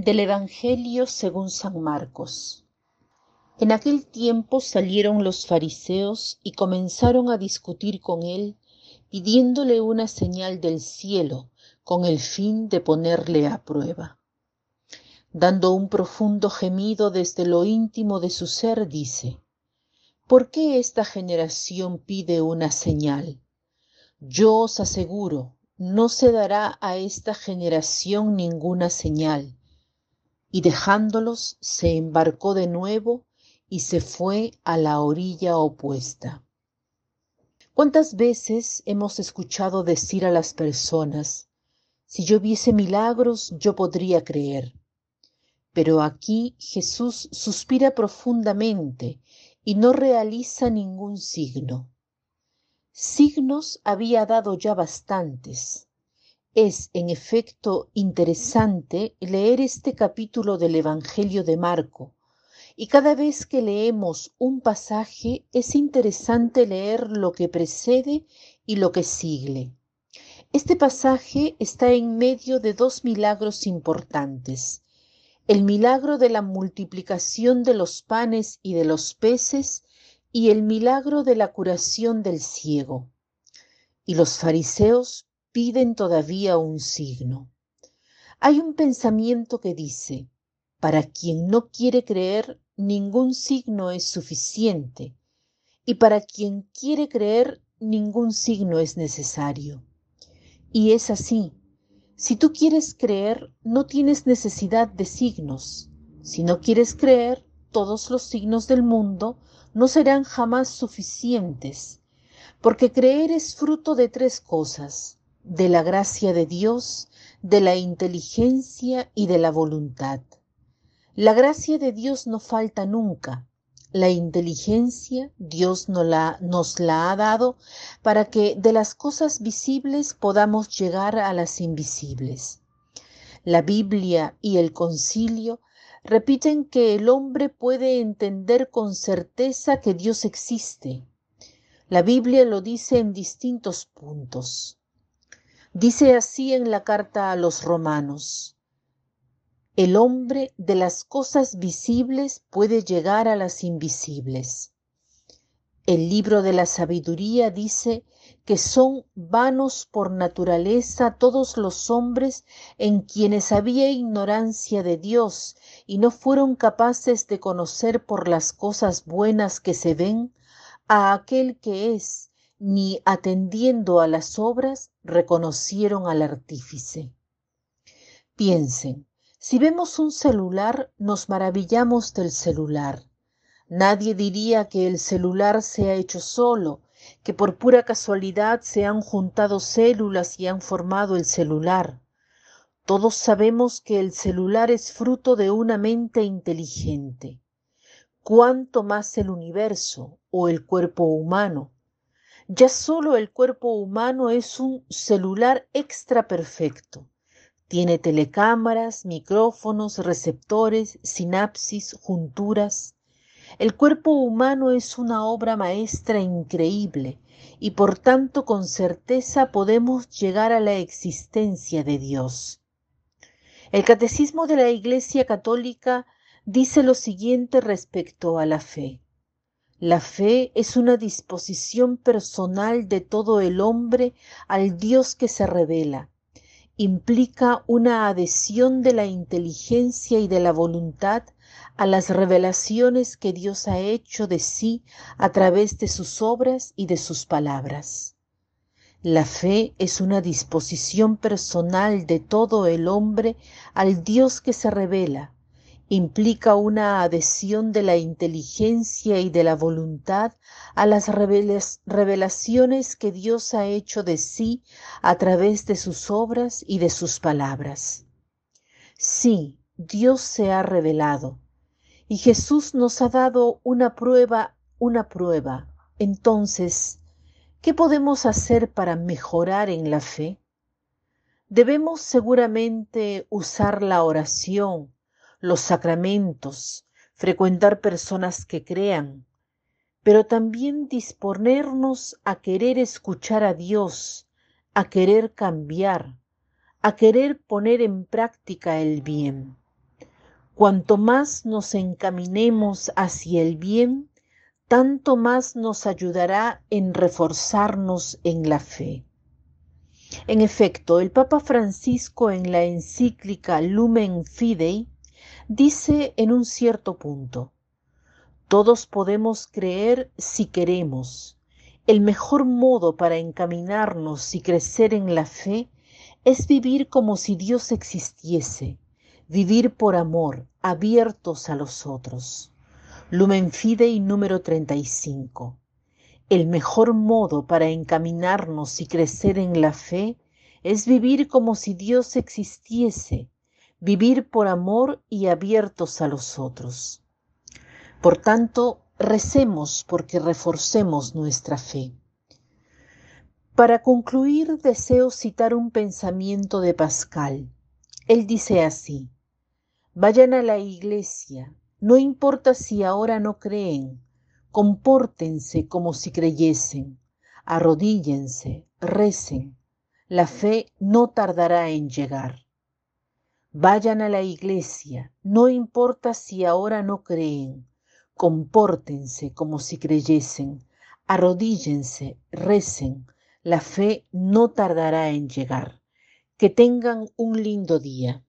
Del Evangelio según San Marcos. En aquel tiempo salieron los fariseos y comenzaron a discutir con él, pidiéndole una señal del cielo, con el fin de ponerle a prueba. Dando un profundo gemido desde lo íntimo de su ser, dice, ¿Por qué esta generación pide una señal? Yo os aseguro, no se dará a esta generación ninguna señal y dejándolos se embarcó de nuevo y se fue a la orilla opuesta. ¿Cuántas veces hemos escuchado decir a las personas, si yo viese milagros, yo podría creer? Pero aquí Jesús suspira profundamente y no realiza ningún signo. Signos había dado ya bastantes, es, en efecto, interesante leer este capítulo del Evangelio de Marco, y cada vez que leemos un pasaje es interesante leer lo que precede y lo que sigue. Este pasaje está en medio de dos milagros importantes. El milagro de la multiplicación de los panes y de los peces y el milagro de la curación del ciego. Y los fariseos piden todavía un signo. Hay un pensamiento que dice, para quien no quiere creer, ningún signo es suficiente, y para quien quiere creer, ningún signo es necesario. Y es así. Si tú quieres creer, no tienes necesidad de signos. Si no quieres creer, todos los signos del mundo no serán jamás suficientes, porque creer es fruto de tres cosas, de la gracia de Dios, de la inteligencia y de la voluntad. La gracia de Dios no falta nunca. La inteligencia Dios nos la, ha dado para que de las cosas visibles podamos llegar a las invisibles. La Biblia y el concilio repiten que el hombre puede entender con certeza que Dios existe. La Biblia lo dice en distintos puntos. Dice así en la carta a los romanos, el hombre de las cosas visibles puede llegar a las invisibles. El libro de la sabiduría dice que son vanos por naturaleza todos los hombres en quienes había ignorancia de Dios y no fueron capaces de conocer por las cosas buenas que se ven a aquel que es ni atendiendo a las obras reconocieron al artífice. Piensen, si vemos un celular, nos maravillamos del celular. Nadie diría que el celular se ha hecho solo, que por pura casualidad se han juntado células y han formado el celular. Todos sabemos que el celular es fruto de una mente inteligente. Cuánto más el universo o el cuerpo humano, ya solo el cuerpo humano es un celular extra perfecto. Tiene telecámaras, micrófonos, receptores, sinapsis, junturas. El cuerpo humano es una obra maestra increíble y por tanto con certeza podemos llegar a la existencia de Dios. El Catecismo de la Iglesia Católica dice lo siguiente respecto a la fe. La fe es una disposición personal de todo el hombre al Dios que se revela. Implica una adhesión de la inteligencia y de la voluntad a las revelaciones que Dios ha hecho de sí a través de sus obras y de sus palabras. La fe es una disposición personal de todo el hombre al Dios que se revela implica una adhesión de la inteligencia y de la voluntad a las revelaciones que Dios ha hecho de sí a través de sus obras y de sus palabras. Sí, Dios se ha revelado y Jesús nos ha dado una prueba, una prueba. Entonces, ¿qué podemos hacer para mejorar en la fe? Debemos seguramente usar la oración, los sacramentos, frecuentar personas que crean, pero también disponernos a querer escuchar a Dios, a querer cambiar, a querer poner en práctica el bien. Cuanto más nos encaminemos hacia el bien, tanto más nos ayudará en reforzarnos en la fe. En efecto, el Papa Francisco en la encíclica Lumen Fidei dice en un cierto punto, todos podemos creer si queremos. El mejor modo para encaminarnos y crecer en la fe es vivir como si Dios existiese, vivir por amor, abiertos a los otros. Lumen Fidei número 35. El mejor modo para encaminarnos y crecer en la fe es vivir como si Dios existiese, vivir por amor y abiertos a los otros. Por tanto, recemos porque reforcemos nuestra fe. Para concluir, deseo citar un pensamiento de Pascal. Él dice así, vayan a la iglesia, no importa si ahora no creen, compórtense como si creyesen, arrodíllense, recen, la fe no tardará en llegar. Vayan a la iglesia, no importa si ahora no creen, compórtense como si creyesen, arrodíllense, recen, la fe no tardará en llegar. Que tengan un lindo día.